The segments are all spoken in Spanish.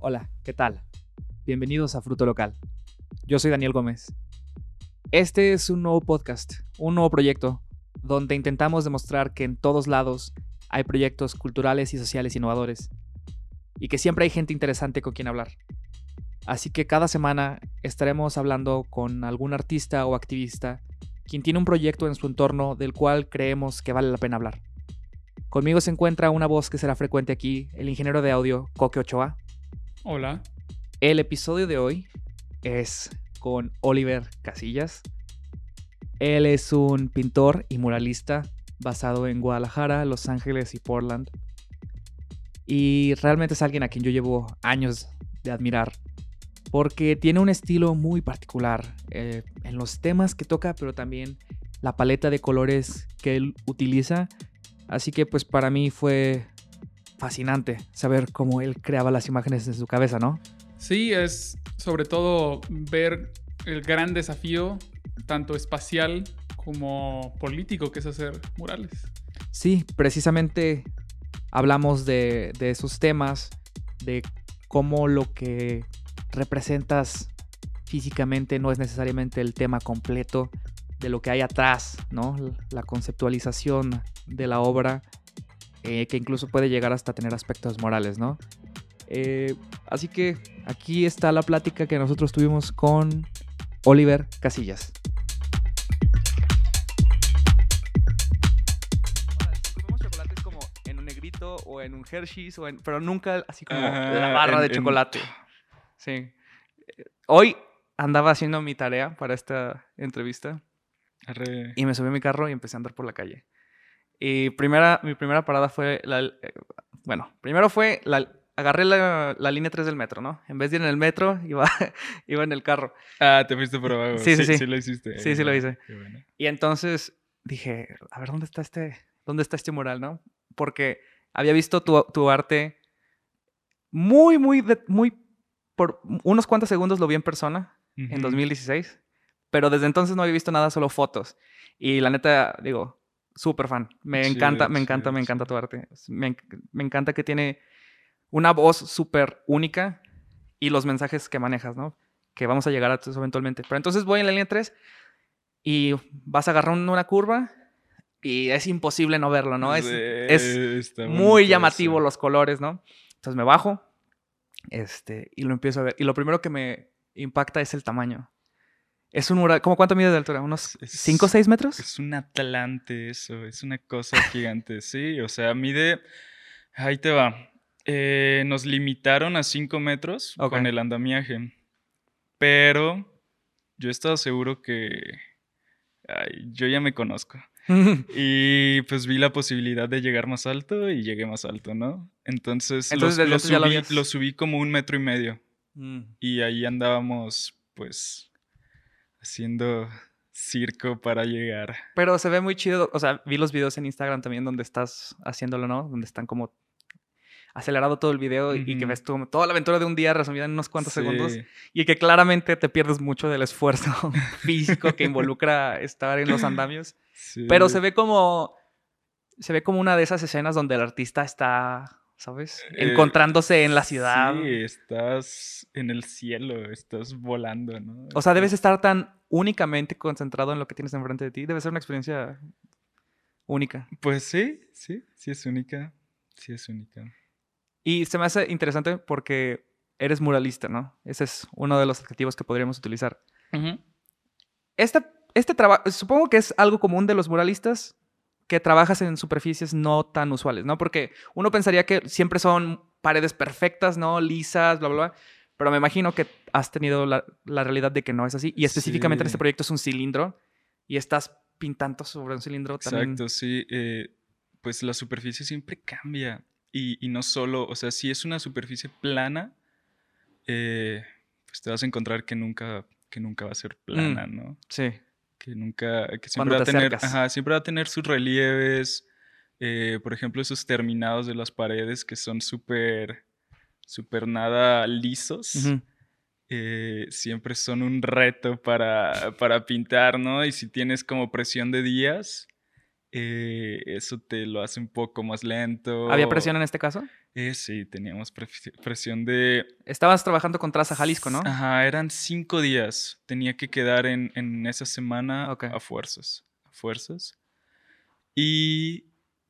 Hola, ¿qué tal? Bienvenidos a Fruto Local. Yo soy Daniel Gómez. Este es un nuevo podcast, un nuevo proyecto, donde intentamos demostrar que en todos lados hay proyectos culturales y sociales innovadores, y que siempre hay gente interesante con quien hablar. Así que cada semana estaremos hablando con algún artista o activista quien tiene un proyecto en su entorno del cual creemos que vale la pena hablar. Conmigo se encuentra una voz que será frecuente aquí, el ingeniero de audio Coque Ochoa. Hola. El episodio de hoy es con Oliver Casillas. Él es un pintor y muralista basado en Guadalajara, Los Ángeles y Portland. Y realmente es alguien a quien yo llevo años de admirar porque tiene un estilo muy particular eh, en los temas que toca, pero también la paleta de colores que él utiliza. Así que pues para mí fue fascinante saber cómo él creaba las imágenes en su cabeza, ¿no? Sí, es sobre todo ver el gran desafío, tanto espacial como político, que es hacer murales. Sí, precisamente hablamos de, de esos temas, de cómo lo que representas físicamente no es necesariamente el tema completo de lo que hay atrás, ¿no? La conceptualización de la obra, eh, que incluso puede llegar hasta tener aspectos morales, ¿no? Eh, así que aquí está la plática que nosotros tuvimos con Oliver Casillas. chocolates como en un negrito o en un Hershey's, o en, pero nunca así como la barra de chocolate. Sí. Hoy andaba haciendo mi tarea para esta entrevista. Y me subí a mi carro y empecé a andar por la calle. Y primera, mi primera parada fue la, eh, bueno, primero fue la, agarré la, la, línea 3 del metro, ¿no? En vez de ir en el metro, iba, iba en el carro. Ah, te fuiste por abajo. Sí, sí, sí. Sí, lo hiciste. Sí, sí lo hice. Y entonces dije, a ver, ¿dónde está este, dónde está este mural, no? Porque había visto tu, tu arte muy, muy, muy por unos cuantos segundos lo vi en persona en 2016, pero desde entonces no había visto nada, solo fotos. Y la neta, digo, súper fan. Me encanta, me encanta, me encanta tu arte. Me, me, encanta que tiene una voz súper única y los mensajes que manejas, ¿no? Que vamos a llegar a eso eventualmente. Pero entonces voy en la línea 3 y vas agarrando una curva y es imposible no verlo, ¿no? Es, es muy llamativo los colores, ¿no? Entonces me bajo, este, y lo empiezo a ver. Y lo primero que me impacta es el tamaño. Es un mural. ¿Cómo cuánto mide de altura? ¿Unos 5 o 6 metros? Es un atlante eso. Es una cosa gigante. Sí, o sea, mide. Ahí te va. Eh, nos limitaron a 5 metros con el andamiaje. Pero yo estaba seguro que. Ay, yo ya me conozco. y pues vi la posibilidad de llegar más alto y llegué más alto, ¿no? Entonces, lo, subí, como un metro y medio. Mm. Y ahí andábamos, pues, haciendo circo para llegar. Pero se ve muy chido. O sea, vi los videos en Instagram también donde estás haciéndolo, ¿no? Donde están como acelerado todo el video y que ves toda la aventura de un día resumida en unos cuantos segundos y que claramente te pierdes mucho del esfuerzo físico que involucra estar en los andamios. Pero se ve como se ve como una de esas escenas donde el artista está, ¿sabes? Eh, Encontrándose en la ciudad. Sí, estás en el cielo, estás volando, ¿no? O sea, debes estar tan únicamente concentrado en lo que tienes enfrente de ti. Debe ser una experiencia única. Pues sí, sí, sí es única. Sí es única. Y se me hace interesante porque eres muralista, ¿no? Ese es uno de los adjetivos que podríamos utilizar. este, este trabajo, supongo que es algo común de los muralistas que trabajas en superficies no tan usuales, ¿no? Porque uno pensaría que siempre son paredes perfectas, ¿no? Lisas, bla, bla, bla. Pero me imagino que has tenido la, realidad de que no es así. Y específicamente en este proyecto es un cilindro y estás pintando sobre un cilindro también. Exacto, sí. Eh, pues la superficie siempre cambia. Y, no solo, o sea, si es una superficie plana, eh, pues te vas a encontrar que nunca, que nunca va a ser plana, mm, ¿no? Sí. Que nunca, que siempre va, a tener, ajá, siempre va a tener sus relieves, eh, por ejemplo, esos terminados de las paredes que son súper, súper nada lisos. Eh, siempre son un reto para, para pintar, ¿no? Y si tienes como presión de días, eh, eso te lo hace un poco más lento. ¿Había presión en este caso? Eh, sí, teníamos presión de... Estabas trabajando con Traza Jalisco, ¿no? Ajá, eran cinco días. Tenía que quedar en, esa semana a fuerzas. A fuerzas. Y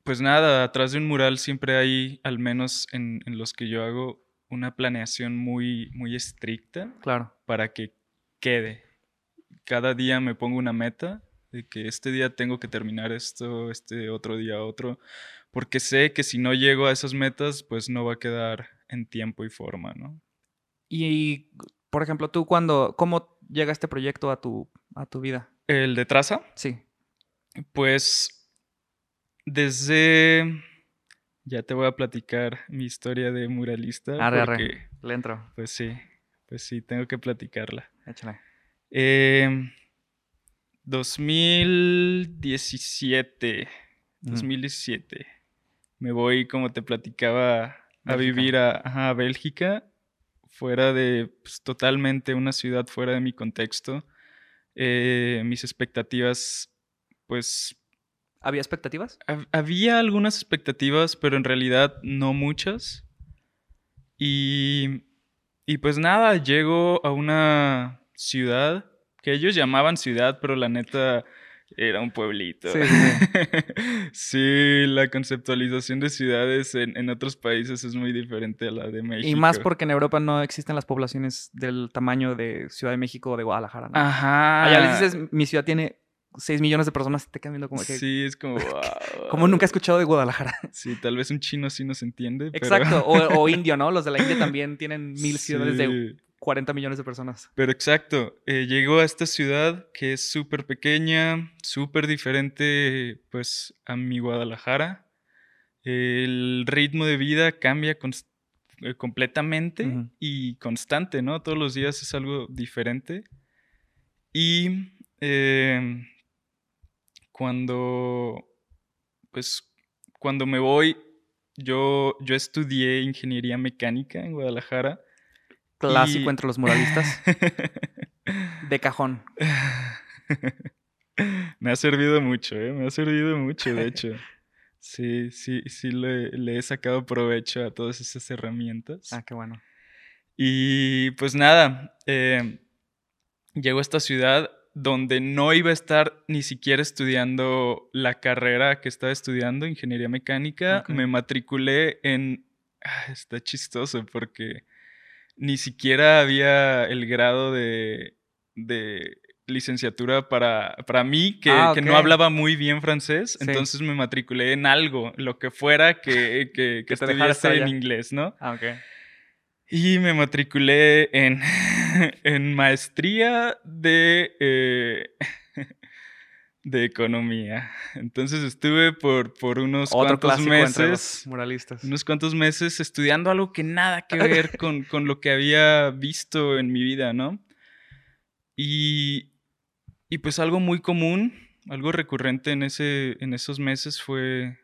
pues nada, atrás de un mural siempre hay, al menos en, en los que yo hago, una planeación muy, muy estricta. Claro. Para que quede. Cada día me pongo una meta de que este día tengo que terminar esto, este otro día otro, porque sé que si no llego a esas metas, pues no va a quedar en tiempo y forma, ¿no? Y, por ejemplo, tú cuando, ¿cómo llega este proyecto a tu, a tu vida? ¿El de traza? Sí. Pues desde... Ya te voy a platicar mi historia de muralista. Arre, porque, Le entro. Pues sí, pues sí, tengo que platicarla. Échale. Eh, 2017. 2017. Me voy, como te platicaba, a vivir a, Bélgica, fuera de pues, totalmente una ciudad fuera de mi contexto. Eh, mis expectativas, pues... ¿Había expectativas? había algunas expectativas, pero en realidad no muchas. Y, y pues nada, llego a una ciudad que ellos llamaban ciudad, pero la neta era un pueblito. Sí, sí. la conceptualización de ciudades en, otros países es muy diferente a la de México. Y más porque en Europa no existen las poblaciones del tamaño de Ciudad de México o de Guadalajara. ¿no? Ajá. Allá les dices, mi ciudad tiene 6 millones de personas te quedan viendo como que... Sí, es como... como nunca he escuchado de Guadalajara. Sí, tal vez un chino sí nos entiende. Exacto, o, indio, ¿no? Los de la India también tienen mil ciudades de 40 millones de personas. Pero exacto, eh, llegó a esta ciudad que es súper pequeña, súper diferente pues a mi Guadalajara. El ritmo de vida cambia eh, completamente y constante, ¿no? Todos los días es algo diferente. Y em, cuando, pues, cuando me voy, yo, yo estudié ingeniería mecánica en Guadalajara Clásico entre los muralistas. de cajón. Me ha servido mucho, ¿eh? Me ha servido mucho, de hecho. Sí, sí, sí le, he sacado provecho a todas esas herramientas. Ah, qué bueno. Y pues nada, eh, llego a esta ciudad donde no iba a estar ni siquiera estudiando la carrera que estaba estudiando, ingeniería mecánica. Me matriculé en... Ah, está chistoso porque ni siquiera había el grado de, licenciatura para, para mí, que, ah, no hablaba muy bien francés, entonces me matriculé en algo, lo que fuera que, que, que estudiase en inglés, ¿no? Ah, ok. Y me matriculé en, en maestría de... Eh, de economía. Entonces estuve por, por unos cuantos meses. Muralistas. Unos cuantos meses estudiando algo que nada que ver con, lo que había visto en mi vida, ¿no? Y, y pues algo muy común, algo recurrente en, ese, en esos meses fue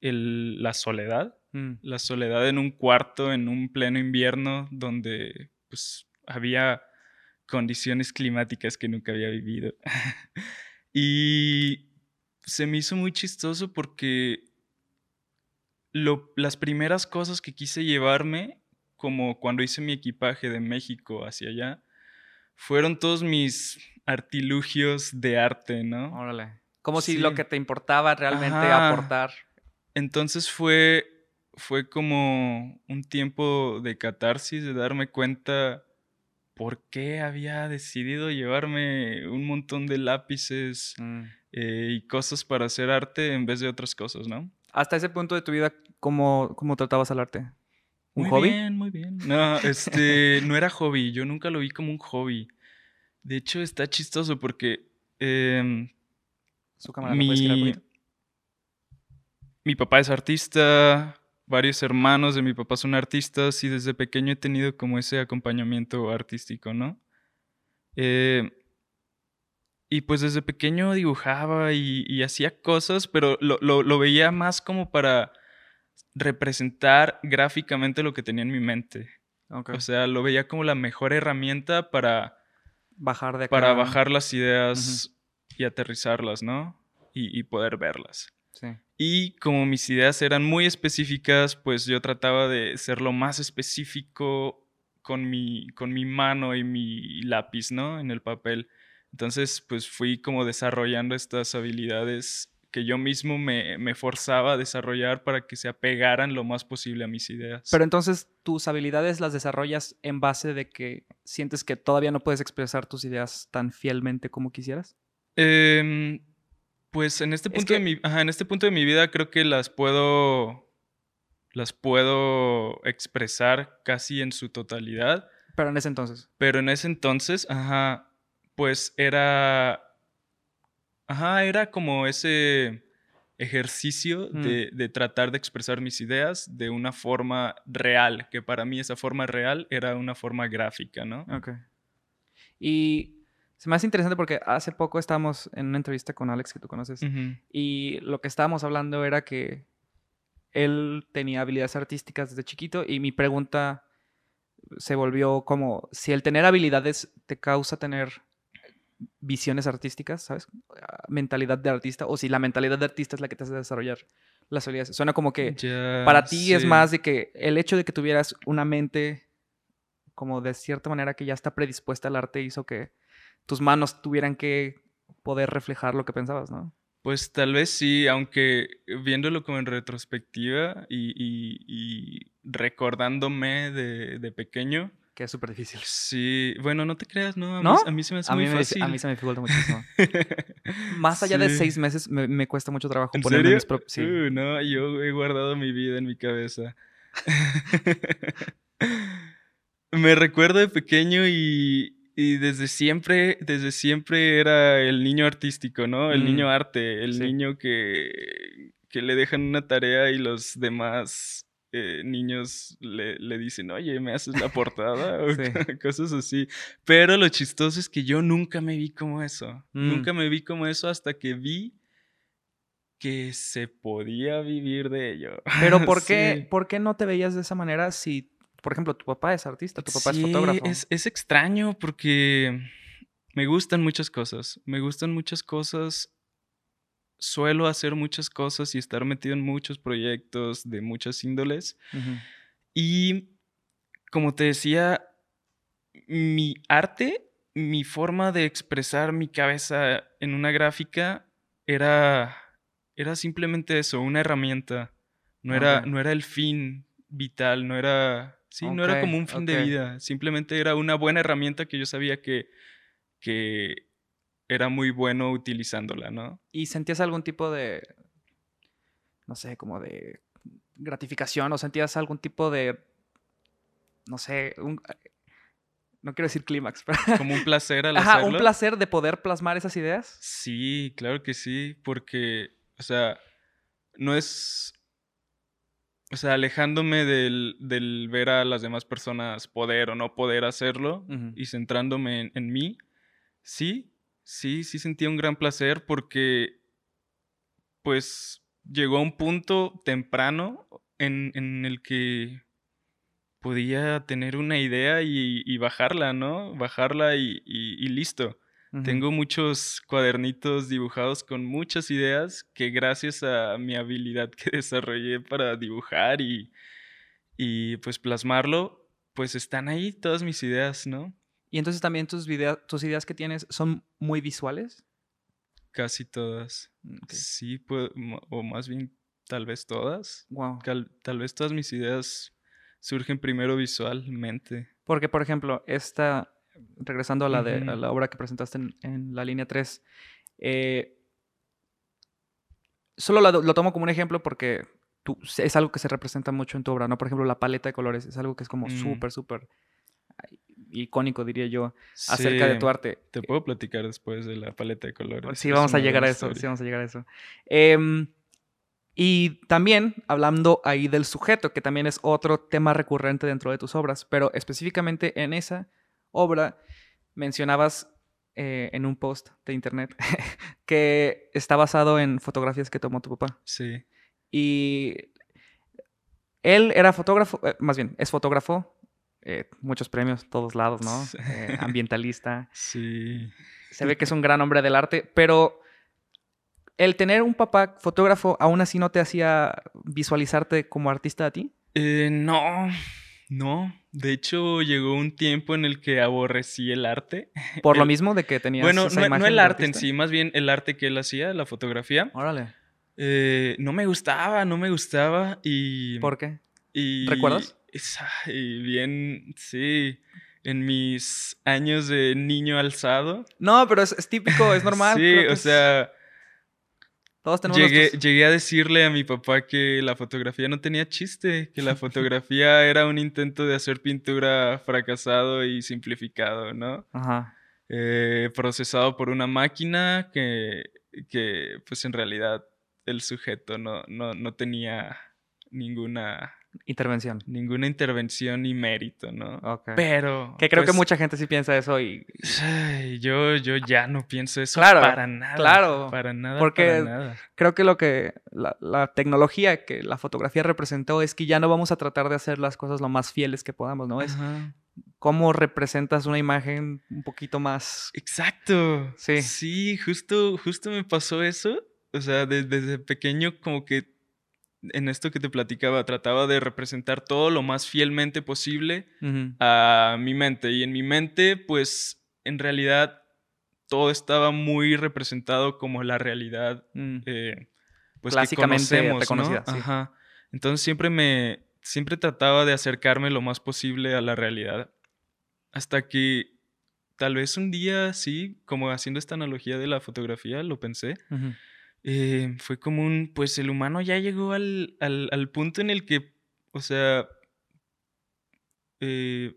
el, la soledad. Mm. La soledad en un cuarto, en un pleno invierno, donde pues había condiciones climáticas que nunca había vivido. Y se me hizo muy chistoso porque las primeras cosas que quise llevarme, como cuando hice mi equipaje de México hacia allá, fueron todos mis artilugios de arte, ¿no? Órale. Como si lo que te importaba realmente aportar. Entonces fue, fue como un tiempo de catarsis, de darme cuenta por qué había decidido llevarme un montón de lápices mm. eh, y cosas para hacer arte en vez de otras cosas, ¿no? Hasta ese punto de tu vida, ¿cómo, cómo tratabas al arte? ¿Un hobby? Muy bien, muy bien. No, este, no era hobby. Yo nunca lo vi como un hobby. De hecho, está chistoso porque... Em, ¿Su cámara mi, mi papá es artista, varios hermanos de mi papá son artistas y desde pequeño he tenido como ese acompañamiento artístico, ¿no? Eh, y pues desde pequeño dibujaba y, hacía cosas, pero lo, veía más como para representar gráficamente lo que tenía en mi mente. O sea, lo veía como la mejor herramienta para bajar, de Para bajar las ideas y aterrizarlas, ¿no? y poder verlas. Sí. Y como mis ideas eran muy específicas, pues yo trataba de ser lo más específico con mi, con mi mano y mi lápiz, ¿no? En el papel. Entonces, pues fui como desarrollando estas habilidades que yo mismo me, me, forzaba a desarrollar para que se apegaran lo más posible a mis ideas. Pero entonces tus habilidades las desarrollas en base de que sientes que todavía no puedes expresar tus ideas tan fielmente como quisieras. Eh, pues en este punto de mi, ajá, en este punto de mi vida creo que las puedo las puedo expresar casi en su totalidad. Pero en ese entonces. Pero en ese entonces, ajá, pues era Ajá, era como ese ejercicio Mm. de, de tratar de expresar mis ideas de una forma real, que para mí esa forma real era una forma gráfica, ¿no? Ok. Y se me hace interesante porque hace poco estábamos en una entrevista con Alex, que tú conoces, y lo que estábamos hablando era que él tenía habilidades artísticas desde chiquito y mi pregunta se volvió como si el tener habilidades te causa tener visiones artísticas, ¿sabes? Mentalidad de artista, o si la mentalidad de artista es la que te hace desarrollar las habilidades. Suena como que Ya, para ti es más de que el hecho de que tuvieras una mente como de cierta manera que ya está predispuesta al arte hizo que tus manos tuvieran que poder reflejar lo que pensabas, ¿no? Pues tal vez sí, aunque viéndolo como en retrospectiva y, y- y recordándome de, de pequeño, Que es súper difícil. sí, bueno, no te creas, ¿no? A, ¿No? Mí, a mí se me hace A mí, muy me, fácil. a mí se me dificulta muchísimo. Más allá de seis meses me, me cuesta mucho trabajo ¿En ponerme serio? mis propios... Sí. Uh, no, yo he guardado mi vida en mi cabeza. Me recuerdo de pequeño y, y desde siempre, desde siempre era el niño artístico, ¿no? El Mm, niño arte, el sí. niño que, que le dejan una tarea y los demás eh, niños le, le dicen, oye, ¿me haces la portada? O Sí. cosas así. Pero lo chistoso es que yo nunca me vi como eso. Mm. Nunca me vi como eso hasta que vi que se podía vivir de ello. Pero ¿por qué, Sí. ¿por qué no te veías de esa manera si, por ejemplo, tu papá es artista, tu papá Sí, es fotógrafo? Es, es extraño porque me gustan muchas cosas. Me gustan muchas cosas. Suelo hacer muchas cosas y estar metido en muchos proyectos de muchas índoles. Y como te decía, mi arte, mi forma de expresar mi cabeza en una gráfica era, era simplemente eso, una herramienta. No era, Ok. no era el fin vital, no era... Sí, no era como un fin de vida. Simplemente era una buena herramienta que yo sabía que, que era muy bueno utilizándola, ¿no? ¿Y sentías algún tipo de, no sé, como de gratificación o sentías algún tipo de, no sé, un- no quiero decir clímax, pero Como un placer al Ajá, hacerlo. un placer de poder plasmar esas ideas? Sí, claro que sí, porque, o sea, no es, o sea, alejándome del, del ver a las demás personas poder o no poder hacerlo y centrándome en, en mí, sí, sí, sí sentía un gran placer porque, pues, llegó a un punto temprano en, en el que podía tener una idea y, y bajarla, ¿no? Bajarla y- y- y listo. Tengo muchos cuadernitos dibujados con muchas ideas que gracias a mi habilidad que desarrollé para dibujar y, y pues plasmarlo, pues están ahí todas mis ideas, ¿no? Y entonces también tus, videa- tus ideas que tienes son muy visuales. Casi todas. Mm. Sí, o más bien tal vez todas. Wow. Tal vez todas mis ideas surgen primero visualmente. Porque, por ejemplo, esta, regresando a la, de, a Ujú. la obra que presentaste en, en la línea 3, eh, solo la- lo tomo como un ejemplo porque tú, es algo que se representa mucho en tu obra, ¿no? Por ejemplo, la paleta de colores es algo que es como Mm. súper, súper ay, icónico, diría yo, acerca de tu arte. Te puedo platicar después de la paleta de colores. Sí, vamos a llegar a eso. Sí, vamos a llegar a eso. Em, y también hablando ahí del sujeto, que también es otro tema recurrente dentro de tus obras, pero específicamente en esa obra mencionabas eh, en un post de internet que está basado en fotografías que tomó tu papá. Sí. Y él era fotógrafo, eh, más bien, es fotógrafo, eh, muchos premios, todos lados, ¿no? Ambientalista Sí. se ve que es un gran hombre del arte, pero ¿El tener un papá fotógrafo aún así no te hacía visualizarte como artista a ti? Eh, no, no. De hecho, llegó un tiempo en el que aborrecí el arte. ¿Por lo mismo de que tenías Bueno, esa no, imagen no el arte en sí, más bien el arte que él hacía, la fotografía. Órale. Eh, no me gustaba, no me gustaba y... ¿Por qué? y ¿Recuerdas? ay, bien, sí. En mis años de niño alzado. No, pero es, es típico, es normal. Sí, o es- sea, todos tenemos llegué, llegué a decirle a mi papá que la fotografía no tenía chiste, que la fotografía era un intento de hacer pintura fracasado y simplificado, ¿no? Ajá. Eh, procesado por una máquina que, que, pues en realidad el sujeto no, no, no tenía ninguna, Intervención. ninguna intervención ni mérito, ¿no? Ok. Pero... que creo que pues, mucha gente sí piensa eso y... ay, yo, yo ya no pienso eso Claro, para nada. claro, Para nada. porque para nada. Creo que lo que la, la tecnología que la fotografía representó es que ya no vamos a tratar de hacer las cosas lo más fieles que podamos, ¿no? Es Ajá. cómo representas una imagen un poquito más... Exacto. Sí. Sí, justo, justo me pasó eso. O sea, de- desde pequeño como que en esto que te platicaba, trataba de representar todo lo más fielmente posible a mi mente. Y en mi mente, pues, en realidad, todo estaba muy representado como la realidad, Mm. eh, pues, Clásicamente que conocemos, reconocida, ¿no? sí. Ajá. Entonces siempre me, siempre trataba de acercarme lo más posible a la realidad. Hasta que tal vez un día, sí, como haciendo esta analogía de la fotografía, lo pensé. Eh, fue como un, pues el humano ya llegó al, al, al punto en el que, o sea, eh,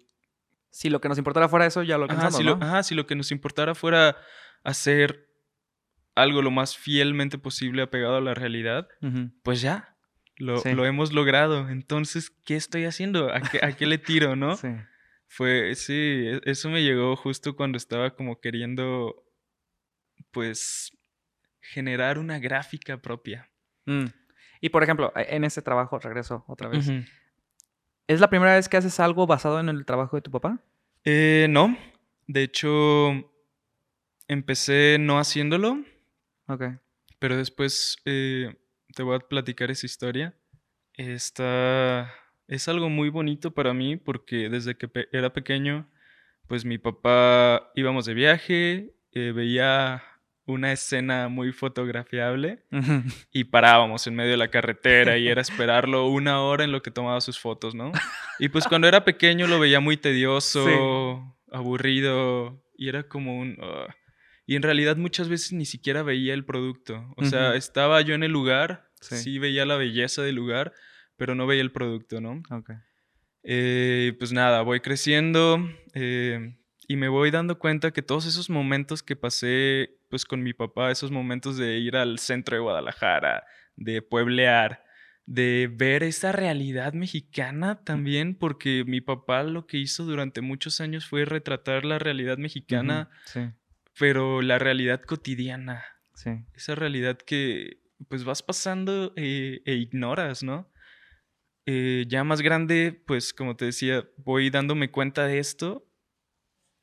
Si lo que nos importara fuera eso, ya lo ajá, alcanzamos, si lo, ¿no? ajá, si lo que nos importara fuera hacer algo lo más fielmente posible apegado a la realidad, pues ya, lo, Sí. lo hemos logrado. Entonces, ¿qué estoy haciendo? ¿A qué, a qué le tiro, no? Sí. Fue, sí, e- eso me llegó justo cuando estaba como queriendo, pues, generar una gráfica propia. Mm. Y por ejemplo, e- en ese trabajo, regreso otra vez. ¿Es la primera vez que haces algo basado en el trabajo de tu papá? Eh, no, de hecho, empecé no haciéndolo, Ok. pero después eh, te voy a platicar esa historia. Esta es algo muy bonito para mí porque desde que pe- era pequeño, pues mi papá íbamos de viaje, eh, veía una escena muy fotografiable y parábamos en medio de la carretera y era esperarlo una hora en lo que tomaba sus fotos, ¿no? Y pues cuando era pequeño lo veía muy tedioso, aburrido y era como un... "Ugh". y en realidad muchas veces ni siquiera veía el producto. O sea, estaba yo en el lugar, Sí. sí. veía la belleza del lugar, pero no veía el producto, ¿no? Ok. Eh, pues nada, voy creciendo eh, y me voy dando cuenta que todos esos momentos que pasé pues con mi papá, esos momentos de ir al centro de Guadalajara, de pueblear, de ver esa realidad mexicana también, porque mi papá lo que hizo durante muchos años fue retratar la realidad mexicana. Sí, pero la realidad cotidiana, sí. esa realidad que pues vas pasando eh, e ignoras, ¿no? Eh, ya más grande, pues como te decía, voy dándome cuenta de esto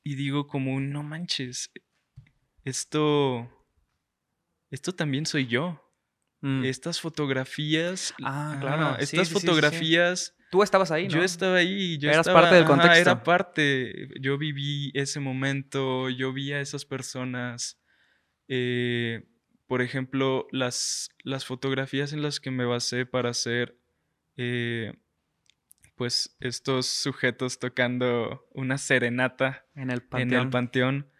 y digo como, un, no manches, esto, esto también soy yo. Mm. Estas fotografías, Ah, claro. Sí, estas sí, sí, fotografías, Tú estabas ahí, ¿no? yo estaba ahí, yo Eras estaba- parte del ajá, contexto. era parte, yo viví ese momento, yo vi a esas personas. eh, por ejemplo, las, las fotografías en las que me basé para hacer, eh, pues, estos sujetos tocando una serenata En el en panteón. el panteón,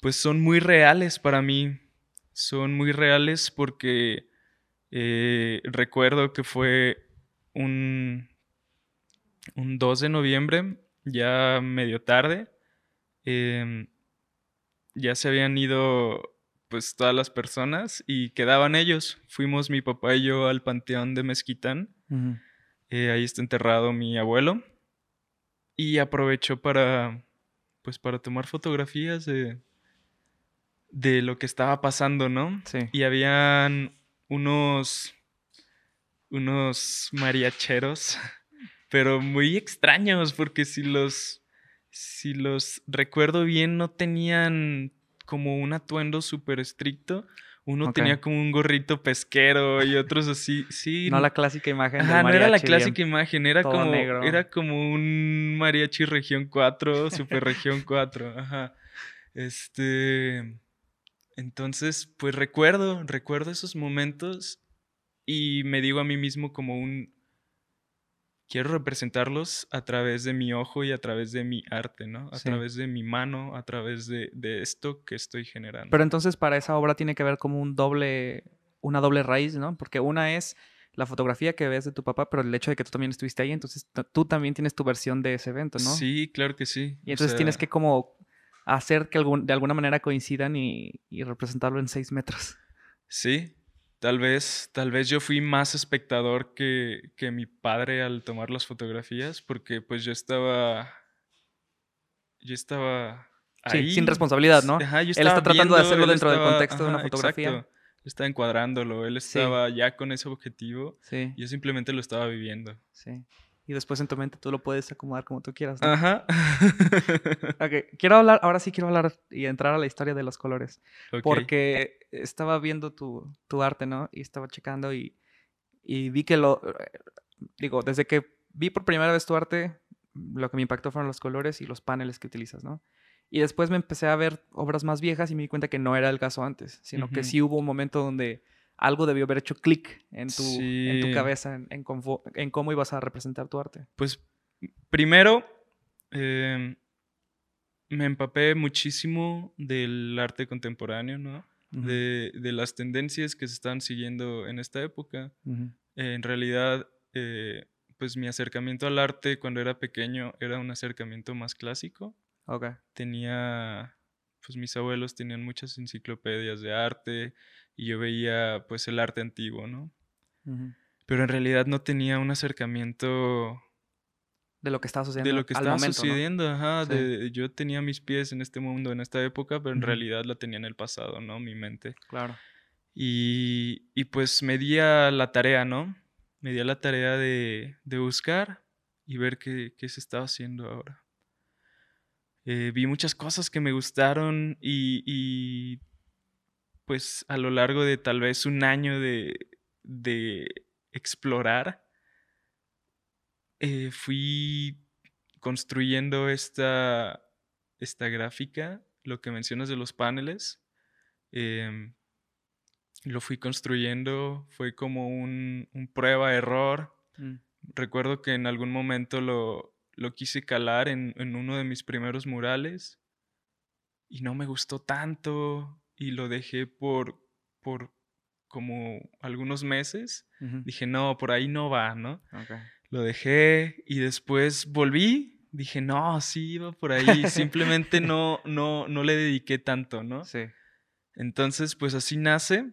pues son muy reales para mí. Son muy reales porque eh, recuerdo que fue un, un 2 de noviembre, ya medio tarde. em, ya se habían ido pues todas las personas y quedaban ellos. Fuimos mi papá y yo al panteón de Mezquitán. Eh, ahí está enterrado mi abuelo. Y aprovechó para, pues, para tomar fotografías de, de lo que estaba pasando, ¿no? Sí. Y habían unos, unos mariacheros, pero muy extraños, porque si los, si los recuerdo bien, no tenían como un atuendo súper estricto. Uno tenía como un gorrito pesquero y otros así, sí. No la clásica imagen. Ajá, no era la clásica imagen, era como, era como un mariachi región 4, super región 4, ajá. Este, entonces, pues recuerdo, recuerdo esos momentos y me digo a mí mismo como un, quiero representarlos a través de mi ojo y a través de mi arte, ¿no? A través de mi mano, a través de, esto que estoy generando. Pero entonces para esa obra tiene que haber como un doble, una doble raíz, ¿no? Porque una es la fotografía que ves de tu papá, pero el hecho de que tú también estuviste ahí, entonces tú también tienes tu versión de ese evento, ¿no? Sí, claro que sí. Y entonces tienes que como hacer que algún, de alguna manera coincidan y, y representarlo en seis metros. Sí, Tal vez, tal vez yo fui más espectador que, que mi padre al tomar las fotografías, porque pues yo estaba. Yo estaba. Ahí. Sí, sin responsabilidad, ¿no? él está tratando de hacerlo dentro del contexto de una fotografía. Exacto. Estaba encuadrándolo, él estaba ya con ese objetivo. Sí. Yo simplemente lo estaba viviendo. Sí y después en tu mente tú lo puedes acomodar como tú quieras. Ajá. ok, quiero hablar, ahora sí quiero hablar y entrar a la historia de los colores. Porque estaba viendo tu, tu, arte, ¿no? Y estaba checando y, y vi que lo, digo, desde que vi por primera vez tu arte, lo que me impactó fueron los colores y los paneles que utilizas, ¿no? Y después me empecé a ver obras más viejas y me di cuenta que no era el caso antes, sino que sí hubo un momento donde algo debió haber hecho clic en tu, en tu cabeza, en, en, cómo, ibas a representar tu arte. Pues primero, em, me empapé muchísimo del arte contemporáneo, ¿no? de, de, las tendencias que se están siguiendo en esta época. en realidad, eh, pues mi acercamiento al arte cuando era pequeño era un acercamiento más clásico. Okay. Tenía, pues mis abuelos tenían muchas enciclopedias de arte, y yo veía pues el arte antiguo, ¿no? Pero en realidad no tenía un acercamiento de lo que estaba sucediendo. De lo que estaba sucediendo, ajá. yo tenía mis pies en este mundo, en esta época, pero en realidad la tenía en el pasado, ¿no? Mi mente. Claro. Y, y pues me di a la tarea, ¿no? Me di a la tarea de, de buscar y ver qué, qué, se estaba haciendo ahora. Eh, vi muchas cosas que me gustaron y, y pues a lo largo de tal vez un año de, explorar, eh, fui construyendo esta, esta gráfica, lo que mencionas de los paneles. Em, lo fui construyendo, fue como un, prueba-error. Mm. Recuerdo que en algún momento lo, quise calar en, en, uno de mis primeros murales y no me gustó tanto y lo dejé por, por como algunos meses. Dije, no, por ahí no va, ¿no? Lo dejé y después volví. Dije, no, sí iba por ahí. Simplemente no, no, no le dediqué tanto, ¿no? Sí. Entonces, pues así nace.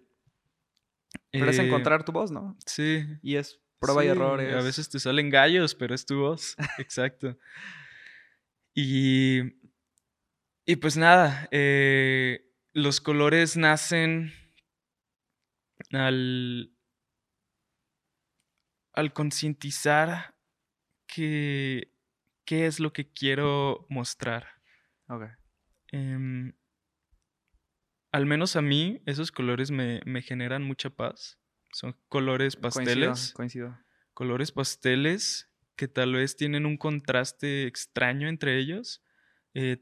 Pero es eh, encontrar tu voz, ¿no? Sí. Y es prueba y errores. A veces te salen gallos, pero es tu voz. Exacto. Y, y pues nada, eh, los colores nacen al, al concientizar que qué es lo que quiero mostrar. Em, al menos a mí, esos colores me, generan mucha paz. Son colores pasteles. Coincido, Colores pasteles que tal vez tienen un contraste extraño entre ellos. Eh,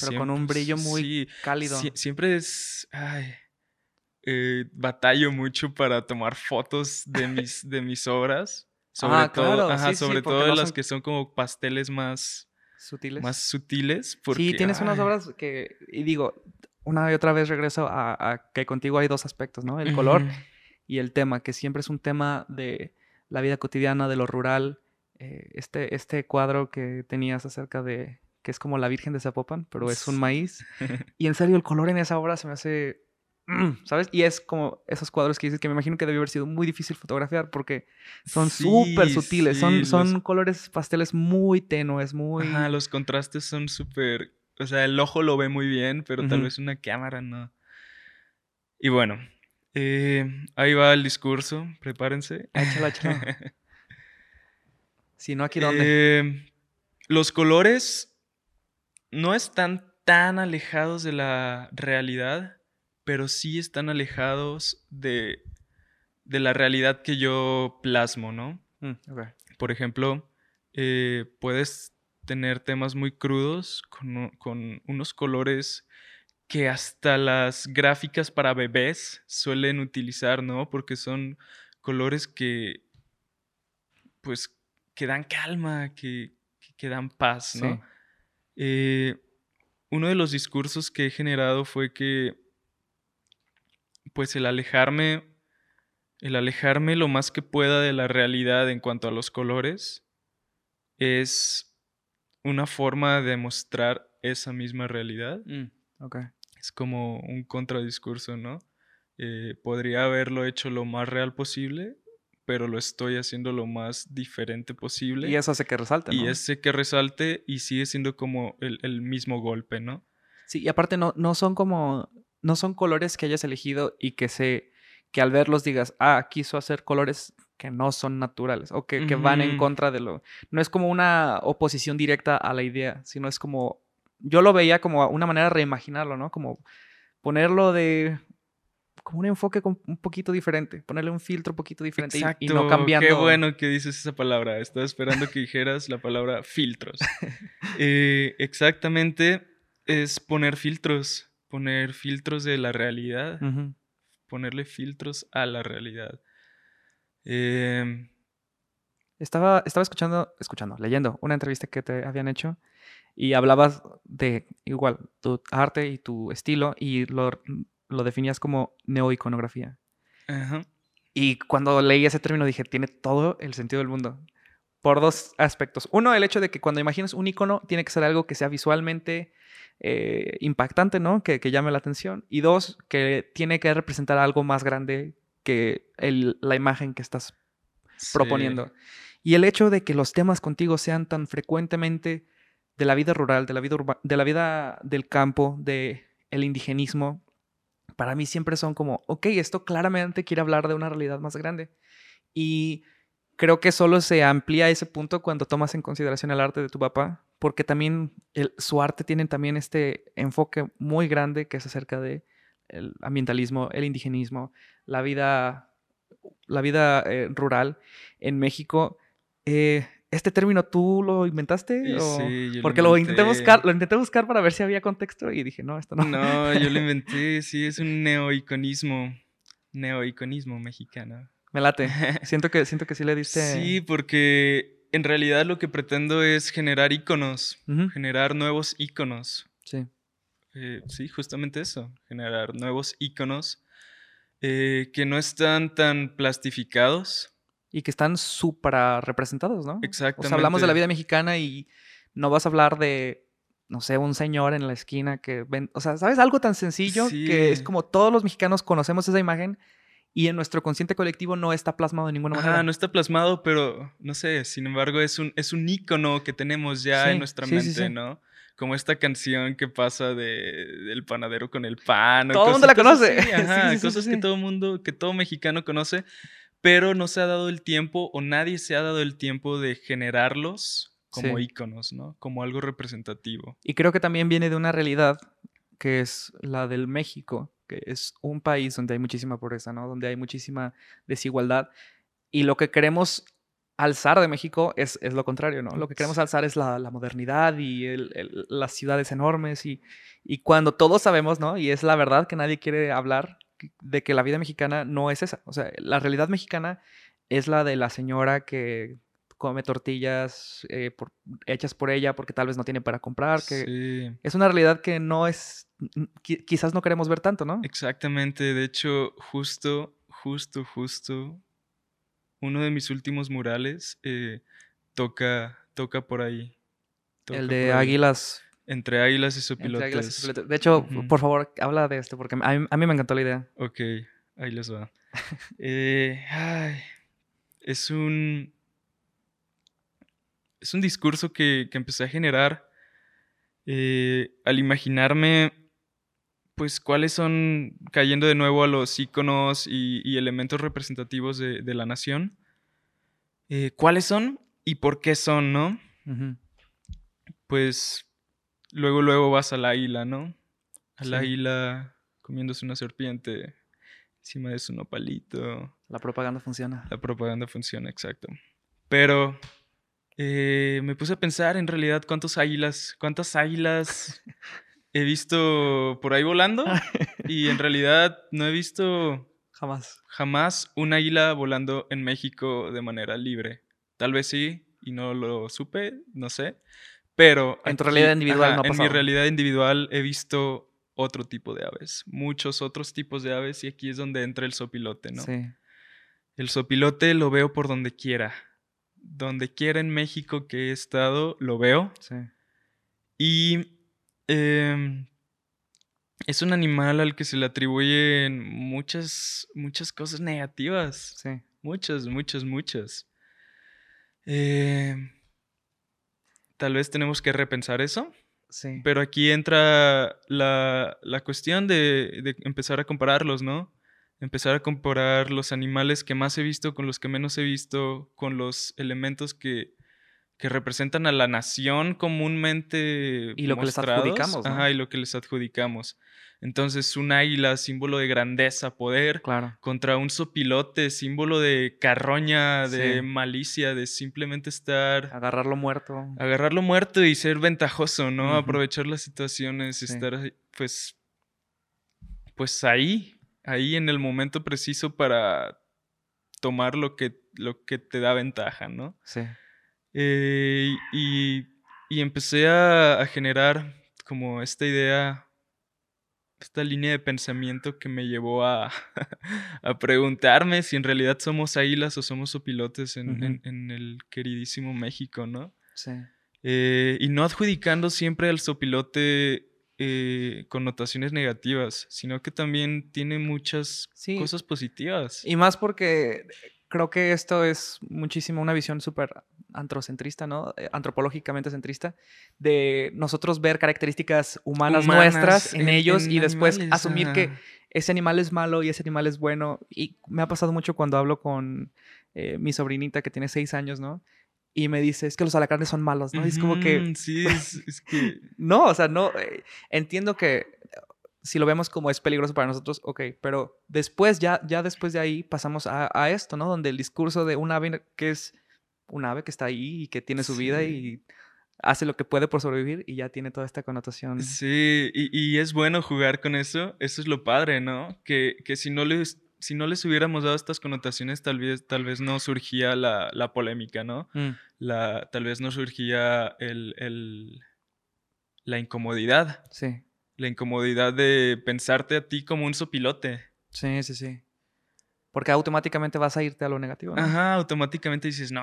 pero con un brillo muy cálido. siempre es. Ay, eh, batallo mucho para tomar fotos de mis, de mis obras. Sobre ah, todo, sobre todo las que son como pasteles más sutiles. Más sutiles. sí, tienes unas obras que. Y digo, una y otra vez regreso a, que contigo hay dos aspectos, ¿no? El color y el tema, que siempre es un tema de la vida cotidiana, de lo rural. Eh, este, este cuadro que tenías acerca de que es como la Virgen de Zapopan, pero es un maíz. Y en serio, el color en esa obra se me hace. Mm, ¿Sabes? Y es como esos cuadros que dices que me imagino que debió haber sido muy difícil fotografiar porque son súper sutiles, son, son colores pasteles muy tenues, muy. Ajá, los contrastes son súper. O sea, el ojo lo ve muy bien, pero tal vez una cámara no. Y bueno, eh, ahí va el discurso, prepárense. Échala, échala. si no, aquí dónde. Eh, los colores no están tan alejados de la realidad, pero sí están alejados de, de la realidad que yo plasmo, ¿no? Mm, Por ejemplo, eh, puedes tener temas muy crudos con, con, unos colores que hasta las gráficas para bebés suelen utilizar, ¿no? Porque son colores que, pues, que dan calma, que, que dan paz, ¿no? Eh, uno de los discursos que he generado fue que, pues, el alejarme, el alejarme lo más que pueda de la realidad en cuanto a los colores, es una forma de mostrar esa misma realidad. Mm, es como un contradiscurso, ¿no? Eh, podría haberlo hecho lo más real posible, pero lo estoy haciendo lo más diferente posible. Y eso hace que resalte, ¿no? Y ese que resalte y sigue siendo como el, mismo golpe, ¿no? Sí, y aparte no, no son como, no son colores que hayas elegido y que se, que al verlos digas, ah, quiso hacer colores que no son naturales o que, que van en contra de lo... No es como una oposición directa a la idea, sino es como... Yo lo veía como una manera de reimaginarlo, ¿no? Como ponerlo de como un enfoque un poquito diferente, ponerle un filtro un poquito diferente y, no cambiando. Qué bueno que dices esa palabra. Estaba esperando que dijeras la palabra filtros. Eh, exactamente es poner filtros, poner filtros de la realidad, ponerle filtros a la realidad. Em, estaba, estaba escuchando, escuchando, leyendo una entrevista que te habían hecho y hablabas de igual tu arte y tu estilo y lo lo definías como neoiconografía. Y cuando leí ese término dije, tiene todo el sentido del mundo. Por dos aspectos. Uno, el hecho de que cuando imaginas un icono tiene que ser algo que sea visualmente eh, impactante, ¿no? Que, llame la atención. Y dos, que tiene que representar algo más grande que la imagen que estás proponiendo. Y el hecho de que los temas contigo sean tan frecuentemente de la vida rural, de la vida, de la vida del campo, de el indigenismo, para mí siempre son como, ok, esto claramente quiere hablar de una realidad más grande. Y creo que solo se amplía ese punto cuando tomas en consideración el arte de tu papá, porque también su arte tiene también este enfoque muy grande que es acerca de el ambientalismo, el indigenismo, la vida, la vida eh, rural en México. Eh, ¿Este término tú lo inventaste? Sí, yo Porque lo, intenté buscar, lo intenté buscar para ver si había contexto y dije, no, esto no. No, yo lo inventé, sí, es un neoiconismo, neoiconismo mexicano. Me late. Siento que, siento que sí le diste. Sí, porque en realidad lo que pretendo es generar iconos, generar nuevos iconos. Sí. Eh, sí, justamente eso, generar nuevos iconos eh, que no están tan plastificados y que están súper representados, ¿no? Exactamente. O sea, hablamos de la vida mexicana y no vas a hablar de, no sé, un señor en la esquina que ven, o sea, ¿sabes? Algo tan sencillo que es como todos los mexicanos conocemos esa imagen y en nuestro consciente colectivo no está plasmado de ninguna manera. Ah, no está plasmado, pero no sé, sin embargo es un, es un ícono que tenemos ya en nuestra mente, ¿no? Como esta canción que pasa de, del panadero con el pan. Todo el mundo la conoce. Ajá, cosas que todo mundo, que todo mexicano conoce pero no se ha dado el tiempo o nadie se ha dado el tiempo de generarlos como íconos, ¿no? Como algo representativo. Y creo que también viene de una realidad que es la del México, que es un país donde hay muchísima pobreza, ¿no? Donde hay muchísima desigualdad. Y lo que queremos alzar de México es, es lo contrario, ¿no? Lo que queremos alzar es la, modernidad y las ciudades enormes y, y cuando todos sabemos, ¿no? Y es la verdad que nadie quiere hablar, de que la vida mexicana no es esa. O sea, la realidad mexicana es la de la señora que come tortillas eh, hechas por ella porque tal vez no tiene para comprar. Que Es una realidad que no es, quizás no queremos ver tanto, ¿no? Exactamente. De hecho, justo, justo, justo, uno de mis últimos murales eh, toca, toca por ahí. el de Águilas entre águilas y sopilotes. De hecho, por favor, habla de esto, porque a mí, me encantó la idea. Ok, ahí les va. Eh, es un. Es un discurso que, empecé a generar eh, al imaginarme, pues, cuáles son, cayendo de nuevo a los iconos y, elementos representativos de, la nación. Eh, ¿Cuáles son y por qué son, no? Pues luego, luego vas a la isla, ¿no? A la isla comiéndose una serpiente encima de su nopalito. La propaganda funciona. La propaganda funciona, exacto. Pero eh, me puse a pensar en realidad cuántos águilas, cuántas águilas he visto por ahí volando y en realidad no he visto jamás jamás un águila volando en México de manera libre. Tal vez sí y no lo supe, no sé. Pero en tu realidad individual no ha En mi realidad individual he visto otro tipo de aves, muchos otros tipos de aves y aquí es donde entra el sopilote, ¿no? Sí. El sopilote lo veo por donde quiera. Donde quiera en México que he estado, lo veo. Sí. Y em, es un animal al que se le atribuyen muchas, muchas cosas negativas. Sí. Muchas, muchas, muchas. Eh, tal vez tenemos que repensar eso. Sí. Pero aquí entra la, cuestión de, empezar a compararlos, ¿no? Empezar a comparar los animales que más he visto con los que menos he visto, con los elementos que, representan a la nación comúnmente. Y lo que les adjudicamos. Ajá, y lo que les adjudicamos. Entonces, un águila, símbolo de grandeza, poder, claro. contra un sopilote, símbolo de carroña, de malicia, de simplemente estar. Agarrarlo muerto. Agarrarlo muerto y ser ventajoso, ¿no? Aprovechar las situaciones, estar, pues. Pues ahí, ahí en el momento preciso para tomar lo que, lo que te da ventaja, ¿no? Sí. Eh, y, y, empecé a, a generar como esta idea esta línea de pensamiento que me llevó a, a, preguntarme si en realidad somos águilas o somos opilotes en, en, el queridísimo México, ¿no? Sí. Eh, y no adjudicando siempre al sopilote eh, connotaciones negativas, sino que también tiene muchas cosas positivas. Y más porque creo que esto es muchísimo una visión súper antrocentrista, ¿no? Eh, antropológicamente centrista, de nosotros ver características humanas, nuestras en, ellos y después asumir que ese animal es malo y ese animal es bueno. Y me ha pasado mucho cuando hablo con eh, mi sobrinita que tiene seis años, ¿no? Y me dice, es que los alacranes son malos, ¿no? es como que... Sí, es, que... no, o sea, no, eh, entiendo que si lo vemos como es peligroso para nosotros, ok, pero después, ya, ya después de ahí pasamos a, a esto, ¿no? Donde el discurso de un ave que es un ave que está ahí y que tiene su vida y hace lo que puede por sobrevivir y ya tiene toda esta connotación. Sí, y, es bueno jugar con eso, eso es lo padre, ¿no? Que, si, no les, si no les hubiéramos dado estas connotaciones, tal vez, tal vez no surgía la, polémica, ¿no? Mm. La, tal vez no surgía el, la incomodidad. Sí. La incomodidad de pensarte a ti como un sopilote. Sí, sí, sí. Porque automáticamente vas a irte a lo negativo. Ajá, automáticamente dices, no,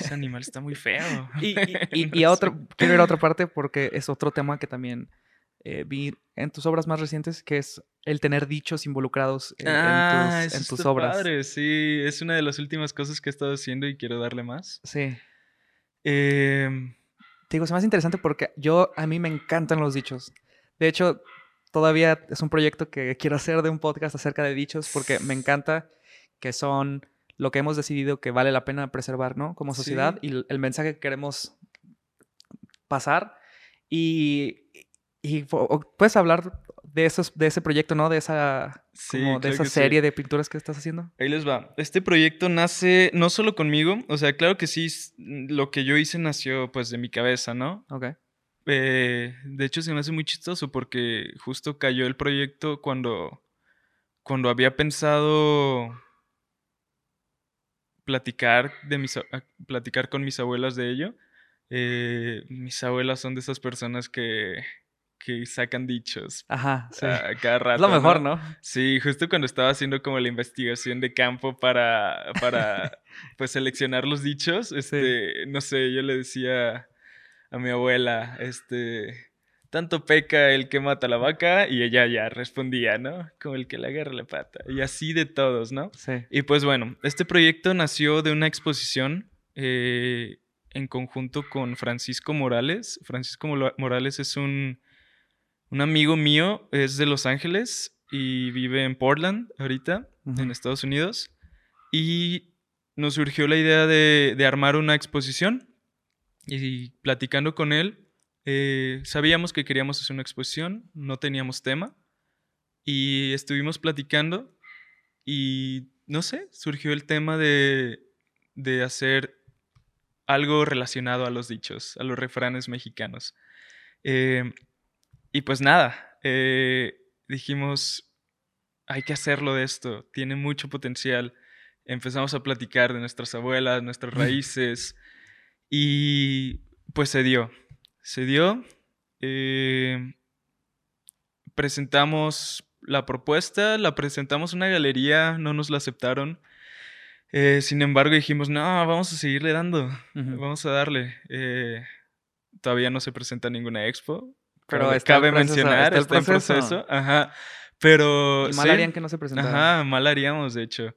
ese animal está muy feo. y, y, a otro, quiero ir a otra parte porque es otro tema que también eh, vi en tus obras más recientes, que es el tener dichos involucrados en, ah, tus, en tus obras. Padre, sí, es una de las últimas cosas que he estado haciendo y quiero darle más. Sí. Em, Te digo, es más interesante porque yo, a mí me encantan los dichos. De hecho, todavía es un proyecto que quiero hacer de un podcast acerca de dichos porque me encanta que son lo que hemos decidido que vale la pena preservar, ¿no? Como sociedad y el mensaje que queremos pasar. Y, y puedes hablar de, esos, de ese proyecto, ¿no? De esa, de esa serie de pinturas que estás haciendo. Ahí les va. Este proyecto nace no solo conmigo, o sea, claro que sí, lo que yo hice nació pues de mi cabeza, ¿no? Ok. Eh, de hecho, se me hace muy chistoso porque justo cayó el proyecto cuando, cuando había pensado platicar, de mis, platicar con mis abuelas de ello. Eh, mis abuelas son de esas personas que, que sacan dichos. Ajá, sí. cada rato. Es lo mejor, ¿no? Sí, justo cuando estaba haciendo como la investigación de campo para, para pues seleccionar los dichos, este, no sé, yo le decía a mi abuela, este, tanto peca el que mata a la vaca y ella ya respondía, ¿no? Como el que le agarra la pata. Y así de todos, ¿no? Sí. Y pues bueno, este proyecto nació de una exposición eh, en conjunto con Francisco Morales. Francisco Morales es un, un amigo mío, es de Los Ángeles y vive en Portland ahorita, en Estados Unidos. Y nos surgió la idea de, de armar una exposición y platicando con él, eh, sabíamos que queríamos hacer una exposición, no teníamos tema. y estuvimos platicando y no sé, surgió el tema de, de hacer algo relacionado a los dichos, a los refranes mexicanos. Eh, y pues nada, eh, dijimos, hay que hacerlo de esto, tiene mucho potencial. Empezamos a platicar de nuestras abuelas, nuestras raíces, y pues se dio, se dio. Eh, presentamos la propuesta, la presentamos en una galería, no nos la aceptaron. Eh, sin embargo, dijimos, no, vamos a seguirle dando, vamos a darle. Eh, todavía no se presenta ninguna expo, pero cabe mencionar, está, en proceso. Ajá. Pero. mal harían que no se presentara. Ajá, mal haríamos, de hecho.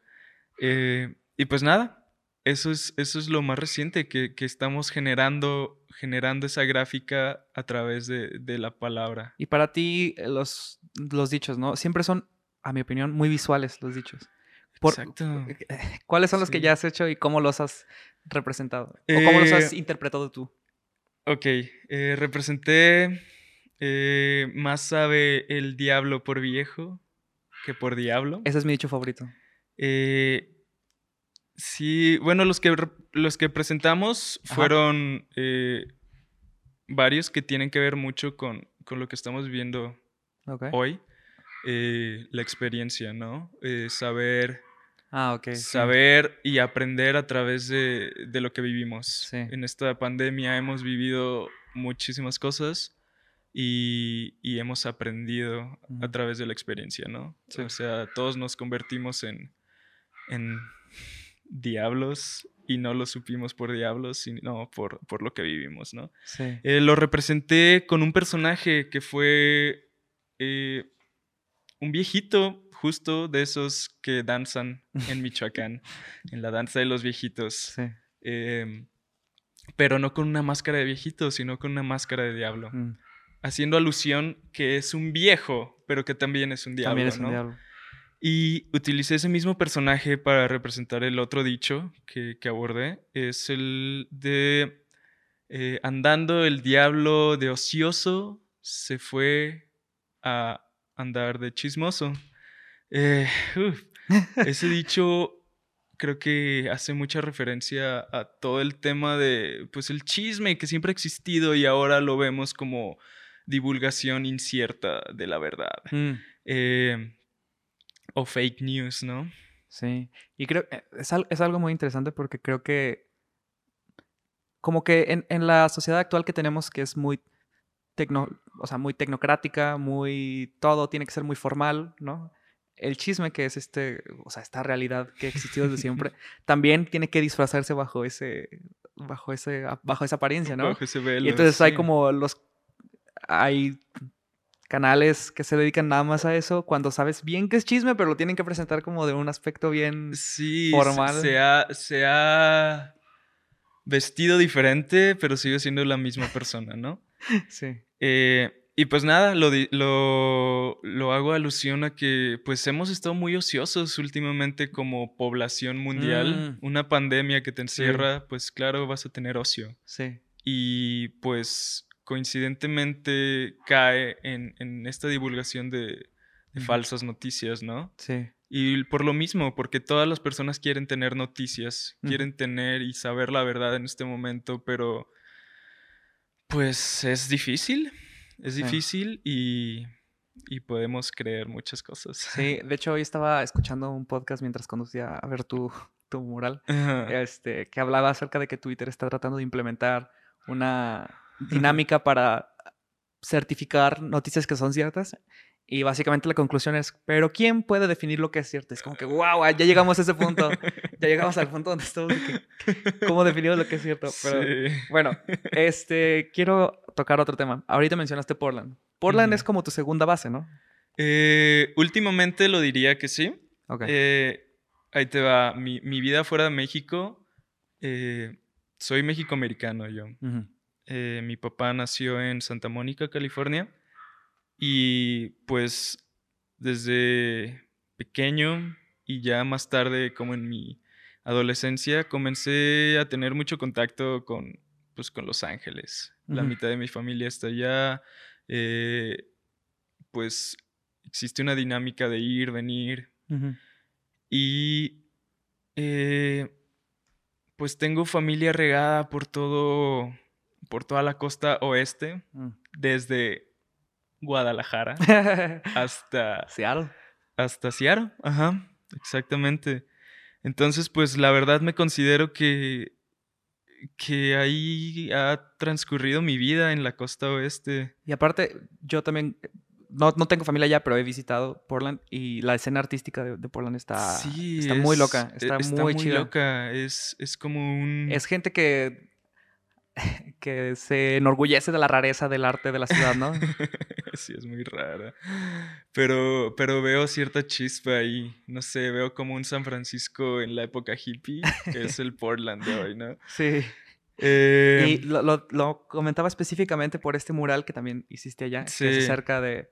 Eh, y pues nada, eso es, eso es lo más reciente, que, estamos generando, generando esa gráfica a través de, la palabra. Y para ti, los, los dichos, ¿no? Siempre son, a mi opinión, muy visuales los dichos. Exacto. ¿Cuáles son los que ya has hecho y cómo los has representado? ¿O cómo los has eh, interpretado tú? Ok, eh, representé eh, más sabe el diablo por viejo que por diablo. Ese es mi dicho favorito. Eh, sí, bueno, los que, los que presentamos fueron eh, varios que tienen que ver mucho con, con lo que estamos viviendo hoy. la experiencia, ¿no? saber... Ah, Saber y aprender a través de, de lo que vivimos. En esta pandemia hemos vivido muchísimas cosas y, hemos aprendido a través de la experiencia, ¿no? O sea, todos nos convertimos en, en diablos y no lo supimos por diablos, sino por, por lo que vivimos, ¿no? Sí. Eh, lo representé con un personaje que fue eh, un viejito justo de esos que danzan en Michoacán, en la danza de los viejitos. Sí. Em, pero no con una máscara de viejito, sino con una máscara de diablo. Mm haciendo alusión que es un viejo, pero que también es un diablo. También es un diablo. Y utilicé ese mismo personaje para representar el otro dicho que, abordé. Es el de eh, andando el diablo de ocioso se fue a andar de chismoso. Eh, ese dicho creo que hace mucha referencia a todo el tema de pues el chisme que siempre ha existido y ahora lo vemos como divulgación incierta de la verdad. Mm. Eh, o fake news, ¿no? Sí, y creo que es, es, algo muy interesante porque creo que como que en, en, la sociedad actual que tenemos que es muy, tecno, o sea, muy tecnocrática, muy, todo tiene que ser muy formal, ¿no? El chisme que es este, o sea, esta realidad que ha existido desde siempre, también tiene que disfrazarse bajo ese, bajo ese, bajo esa apariencia, ¿no? Bajo ese velo, y entonces hay como los hay canales que se dedican nada más a eso cuando sabes bien que es chisme, pero lo tienen que presentar como de un aspecto bien sí, formal. Se ha, se ha vestido diferente, pero sigue siendo la misma persona, ¿no? sí. Eh, y pues nada, lo, lo, lo, hago alusión a que pues hemos estado muy ociosos últimamente como población mundial. Mm. Una pandemia que te encierra, pues claro, vas a tener ocio. Sí. Y pues coincidentemente cae en, esta divulgación de, falsas noticias, ¿no? Sí. Y por lo mismo, porque todas las personas quieren tener noticias, quieren tener y saber la verdad en este momento, pero pues es difícil, es difícil y, podemos creer muchas cosas. Sí, de hecho hoy estaba escuchando un podcast mientras conducía a ver tu, tu mural, este, que hablaba acerca de que Twitter está tratando de implementar una dinámica para certificar noticias que son ciertas. Y básicamente la conclusión es, pero ¿quién puede definir lo que es cierto? Es como que, wow, ya llegamos a ese punto. Ya llegamos al punto donde estamos. ¿Cómo definimos lo que es cierto? Pero bueno, este, quiero tocar otro tema. Ahorita mencionaste Portland. Portland es como tu segunda base, ¿no? Eh, últimamente lo diría que sí. Eh, ahí te va. Mi, vida fuera de México, eh, soy mexicoamericano yo. Eh, mi papá nació en Santa Mónica, California. Y pues desde pequeño y ya más tarde, como en mi adolescencia, comencé a tener mucho contacto con, pues, con Los Ángeles. La mitad de mi familia está allá. Eh, pues existe una dinámica de ir, venir. Y eh, pues tengo familia regada por todo, por toda la costa oeste, mm. desde Guadalajara hasta Seattle. Hasta Seattle, ajá, exactamente. Entonces, pues la verdad me considero que, que ahí ha transcurrido mi vida en la costa oeste. Y aparte, yo también no, no, tengo familia allá, pero he visitado Portland y la escena artística de, Portland está, está muy loca. Está, muy, muy loca. Es, es como un. Es gente que. que se enorgullece de la rareza del arte de la ciudad, ¿no? sí, es muy rara. Pero, pero veo cierta chispa ahí. No sé, veo como un San Francisco en la época hippie, que es el Portland de hoy, ¿no? Sí. Eh, y lo, lo, comentaba específicamente por este mural que también hiciste allá, que es acerca de,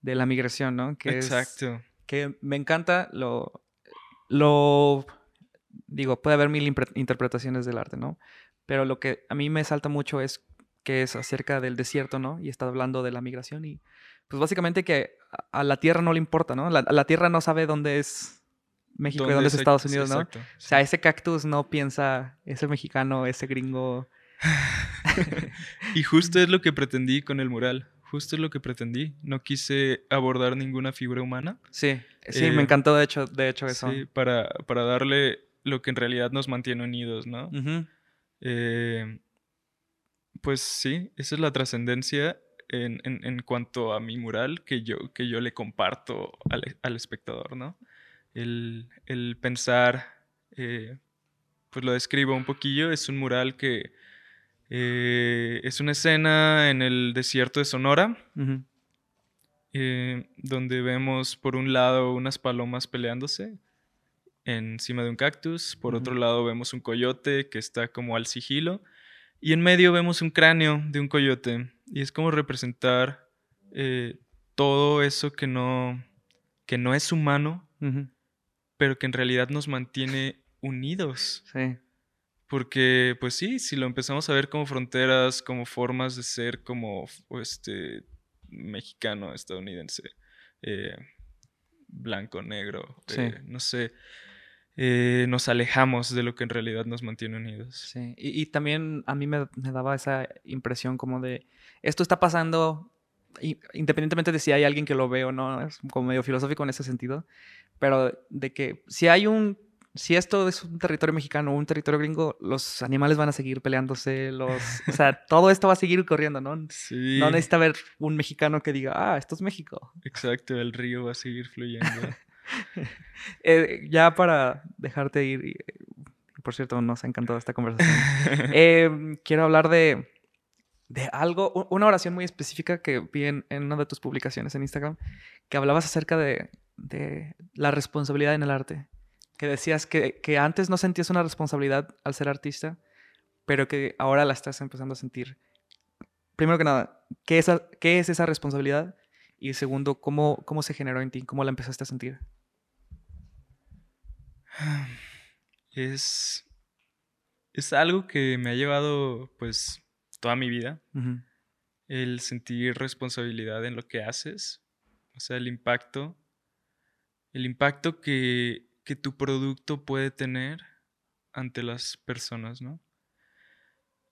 de la migración, ¿no? Que Exacto. que me encanta lo, lo, digo, puede haber mil interpretaciones del arte, ¿no? Pero lo que a mí me salta mucho es que es acerca del desierto, ¿no? Y está hablando de la migración y pues básicamente que a la tierra no le importa, ¿no? La, la tierra no sabe dónde es México y dónde es Estados Unidos, ¿no? o sea, ese cactus no piensa, ese mexicano, ese gringo. y justo es lo que pretendí con el mural justo es lo que pretendí. No quise abordar ninguna figura humana. Sí, sí, me eh, encantó de hecho, de hecho eso. Sí, para, para darle lo que en realidad nos mantiene unidos, ¿no? Eh, pues sí, esa es la trascendencia en, en, cuanto a mi mural que yo, que yo le comparto al, al espectador, ¿no? El, el pensar, eh, pues lo describo un poquillo, es un mural que eh, es una escena en el desierto de Sonora, eh, donde vemos por un lado unas palomas peleándose encima de un cactus, por otro lado vemos un coyote que está como al sigilo, y en medio vemos un cráneo de un coyote, y es como representar eh, todo eso que no, que no es humano, pero que en realidad nos mantiene unidos. Sí. Porque, pues sí, si lo empezamos a ver como fronteras, como formas de ser como este mexicano, estadounidense, eh, blanco, negro, eh, no sé, eh, nos alejamos de lo que en realidad nos mantiene unidos. Sí, y, también a mí me, daba esa impresión como de, esto está pasando, independientemente de si hay alguien que lo ve o no, es como medio filosófico en ese sentido, pero de que si hay un si esto es un territorio mexicano o un territorio gringo, los animales van a seguir peleándose, los, o sea, todo esto va a seguir corriendo, ¿no? Sí. No necesita haber un mexicano que diga, ah, esto es México. Exacto, el río va a seguir fluyendo. Eh, ya para dejarte ir, y, por cierto, nos ha encantado esta conversación. Em, quiero hablar de, de algo, una oración muy específica que vi en, una de tus publicaciones en Instagram, que hablabas acerca de, de la responsabilidad en el arte que decías que, que, antes no sentías una responsabilidad al ser artista, pero que ahora la estás empezando a sentir. Primero que nada, ¿qué es, qué es esa responsabilidad? Y segundo, ¿cómo, ¿cómo se generó en ti? ¿Cómo la empezaste a sentir? Es, es algo que me ha llevado pues toda mi vida. El sentir responsabilidad en lo que haces. O sea, el impacto. El impacto que que tu producto puede tener ante las personas, ¿no?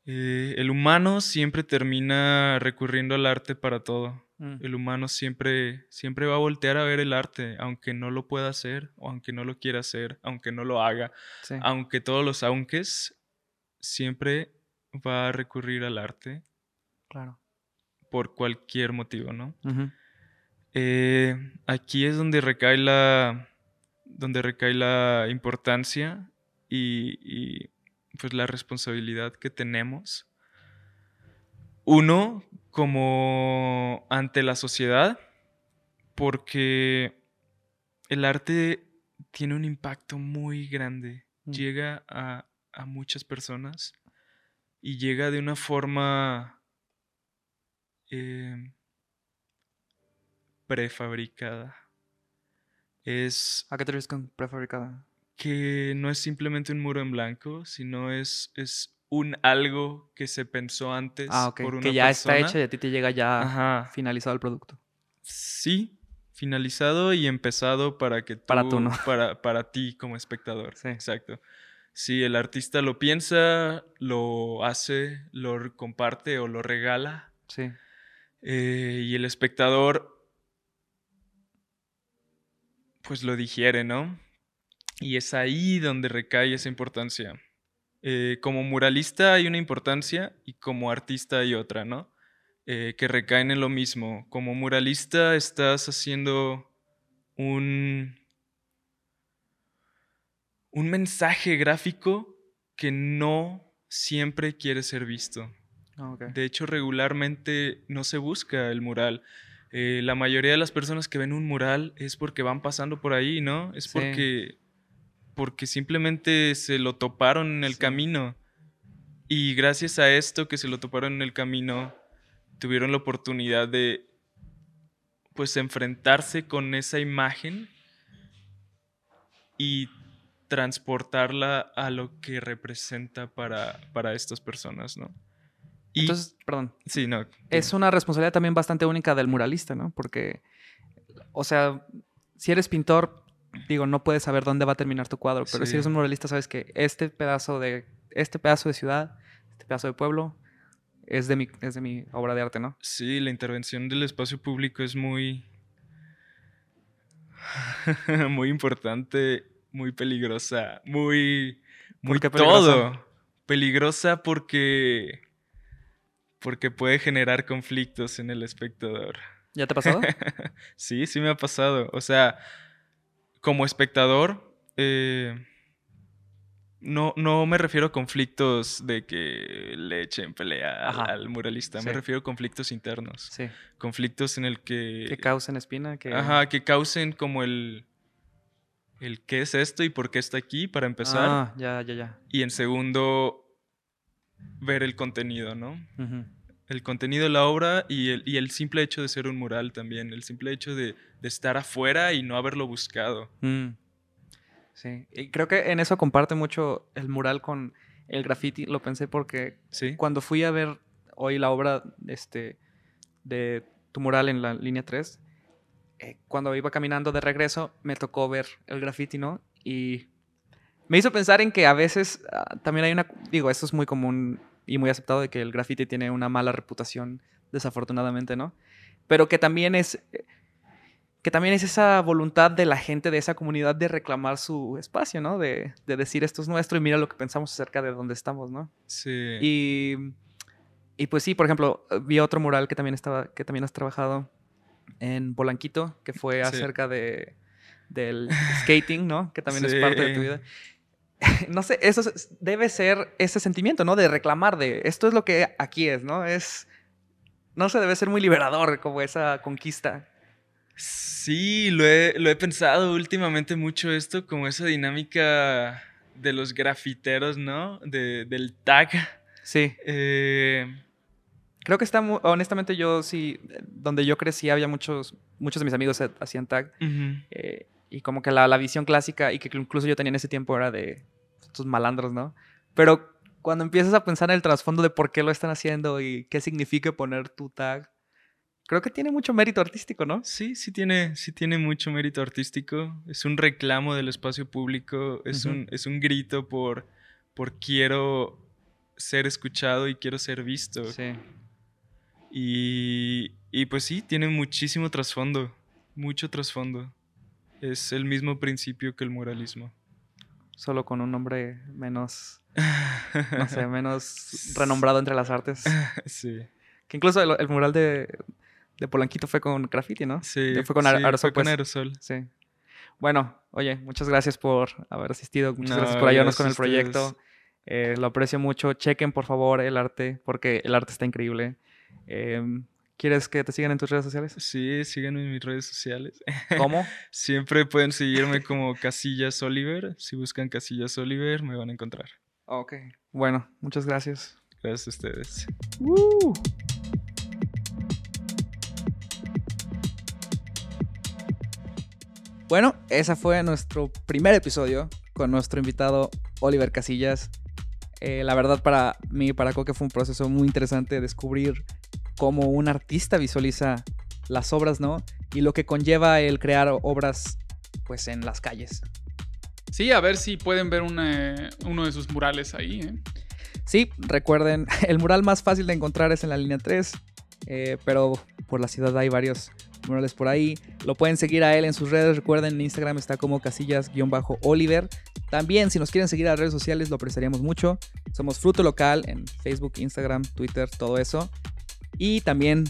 Eh, el humano siempre termina recurriendo al arte para todo. Mm. El humano siempre, siempre va a voltear a ver el arte, aunque no lo pueda hacer, o aunque no lo quiera hacer, aunque no lo haga, aunque todos los aunques, siempre va a recurrir al arte. Claro. Por cualquier motivo, ¿no? Eh, aquí es donde recae la, donde recae la importancia y, pues la responsabilidad que tenemos. Uno, como ante la sociedad, porque el arte tiene un impacto muy grande, mm. llega a, muchas personas y llega de una forma eh, prefabricada. Es... ¿A qué te refieres con prefabricada? Que no es simplemente un muro en blanco, sino es, es un algo que se pensó antes ah, por una Que ya está hecho y a ti te llega ya finalizado el producto. Sí, finalizado y empezado para que tú, para tú, ¿no? Para, para ti como espectador. Sí. Exacto. Si el artista lo piensa, lo hace, lo comparte o lo regala. Sí. Eh, y el espectador, pues lo digiere, ¿no? Y es ahí donde recae esa importancia. Eh, como muralista hay una importancia y como artista hay otra, ¿no? Eh, que recaen en lo mismo. Como muralista estás haciendo un, un mensaje gráfico que no siempre quiere ser visto. Ah, de hecho, regularmente no se busca el mural. Eh, la mayoría de las personas que ven un mural es porque van pasando por ahí, ¿no? Es porque, porque simplemente se lo toparon en el camino. Y gracias a esto que se lo toparon en el camino, tuvieron la oportunidad de pues enfrentarse con esa imagen y transportarla a lo que representa para, para estas personas, ¿no? Entonces, perdón. Sí, no. Es una responsabilidad también bastante única del muralista, ¿no? Porque, o sea, si eres pintor, digo, no puedes saber dónde va a terminar tu cuadro, pero si eres un muralista, sabes que este pedazo de, este pedazo de ciudad, este pedazo de pueblo, es de mi, es de mi obra de arte, ¿no? Sí, la intervención del espacio público es muy, muy importante, muy peligrosa, muy, muy todo. Peligrosa porque porque puede generar conflictos en el espectador. ¿Ya te ha pasado? sí, sí me ha pasado. O sea, como espectador, eh, no, no me refiero a conflictos de que le echen pelea al, muralista, me refiero a conflictos internos. Sí. Conflictos en el que... Que causen espina, que... Ajá, que causen como el... El qué es esto y por qué está aquí, para empezar. Ah, ya, ya, ya. Y en segundo, ver el contenido, ¿no? El contenido de la obra y el, y el, simple hecho de ser un mural también, el simple hecho de, de estar afuera y no haberlo buscado. Mm. Sí, y creo que en eso comparte mucho el mural con el graffiti, lo pensé porque cuando fui a ver hoy la obra este, de tu mural en la línea 3, eh, cuando iba caminando de regreso me tocó ver el graffiti, ¿no? Y me hizo pensar en que a veces ah, también hay una, digo, esto es muy común y muy aceptado de que el graffiti tiene una mala reputación, desafortunadamente, ¿no? Pero que también es, que también es esa voluntad de la gente de esa comunidad de reclamar su espacio, ¿no? De, de decir esto es nuestro y mira lo que pensamos acerca de dónde estamos, ¿no? Sí. Y, y pues sí, por ejemplo, vi otro mural que también estaba, que también has trabajado en Bolanquito, que fue acerca de del skating, ¿no? Que también es parte de tu vida. no sé, eso debe ser ese sentimiento, ¿no? De reclamar, de esto es lo que aquí es, ¿no? Es, no sé, debe ser muy liberador como esa conquista. Sí, lo he, lo he pensado últimamente mucho esto, como esa dinámica de los grafiteros, ¿no? De, del tag. Sí. Eh, Creo que está, honestamente, yo sí, donde yo crecí había muchos, muchos de mis amigos hacían tag. Y como que la, la, visión clásica, y que incluso yo tenía en ese tiempo, era de estos malandros, ¿no? Pero cuando empiezas a pensar en el trasfondo de por qué lo están haciendo y qué significa poner tu tag, creo que tiene mucho mérito artístico, ¿no? Sí, sí tiene, sí tiene mucho mérito artístico. Es un reclamo del espacio público, es, un, es un grito por, por quiero ser escuchado y quiero ser visto. Sí. Y, y pues sí, tiene muchísimo trasfondo, mucho trasfondo. Es el mismo principio que el muralismo. Solo con un nombre menos, no sé, menos renombrado entre las artes. Sí. Que incluso el, mural de, de, Polanquito fue con graffiti, ¿no? Sí. Fue con aerosol. Fue con pues. aerosol. Sí. Bueno, oye, muchas gracias por haber asistido, muchas gracias por ayudarnos con el proyecto. Eh, lo aprecio mucho. Chequen, por favor, el arte, porque el arte está increíble. Eh, ¿Quieres que te sigan en tus redes sociales? Sí, síganme en mis redes sociales. ¿Cómo? Siempre pueden seguirme como Casillas Oliver. Si buscan Casillas Oliver, me van a encontrar. Ok. Bueno, muchas gracias. Gracias a ustedes. Bueno, ese fue nuestro primer episodio con nuestro invitado Oliver Casillas. Eh, la verdad para mí, para Coque, fue un proceso muy interesante descubrir cómo un artista visualiza las obras, ¿no? Y lo que conlleva el crear obras, pues, en las calles. Sí, a ver si pueden ver uno de sus murales ahí, ¿eh? Sí, recuerden, el mural más fácil de encontrar es en la línea 3, eh, pero por la ciudad hay varios murales por ahí. Lo pueden seguir a él en sus redes. Recuerden, en Instagram está como casillas-oliver. También, si nos quieren seguir a las redes sociales, lo apreciaríamos mucho. Somos Fruto Local en Facebook, Instagram, Twitter, todo eso. Y también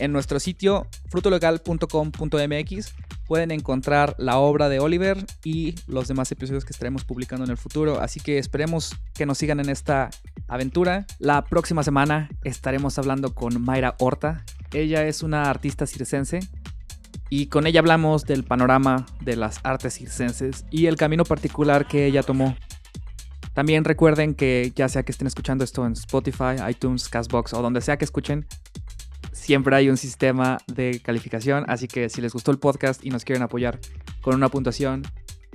en nuestro sitio frutolocal.com.mx pueden encontrar la obra de Oliver y los demás episodios que estaremos publicando en el futuro. Así que esperemos que nos sigan en esta aventura. La próxima semana estaremos hablando con Mayra Horta. Ella es una artista circense y con ella hablamos del panorama de las artes circenses y el camino particular que ella tomó. También recuerden que ya sea que estén escuchando esto en Spotify, iTunes, Castbox o donde sea que escuchen, siempre hay un sistema de calificación, así que si les gustó el podcast y nos quieren apoyar con una puntuación,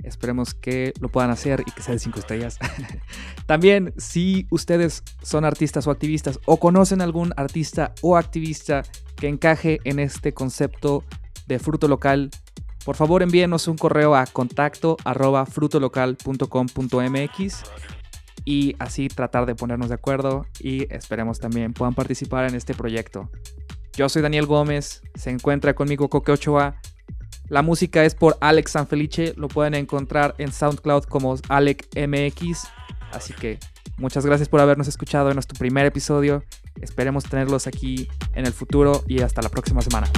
esperemos que lo puedan hacer y que sea de 5 estrellas. También, si ustedes son artistas o activistas o conocen algún artista o activista que encaje en este concepto de fruto local, por favor envíenos un correo a contacto arroba frutolocal.com.mx y así tratar de ponernos de acuerdo y esperemos también puedan participar en este proyecto. Yo soy Daniel Gómez, se encuentra conmigo Coque Ochoa. La música es por Alex Sanfelice, lo pueden encontrar en SoundCloud como Alec MX. Así que muchas gracias por habernos escuchado en nuestro primer episodio. Esperemos tenerlos aquí en el futuro y hasta la próxima semana.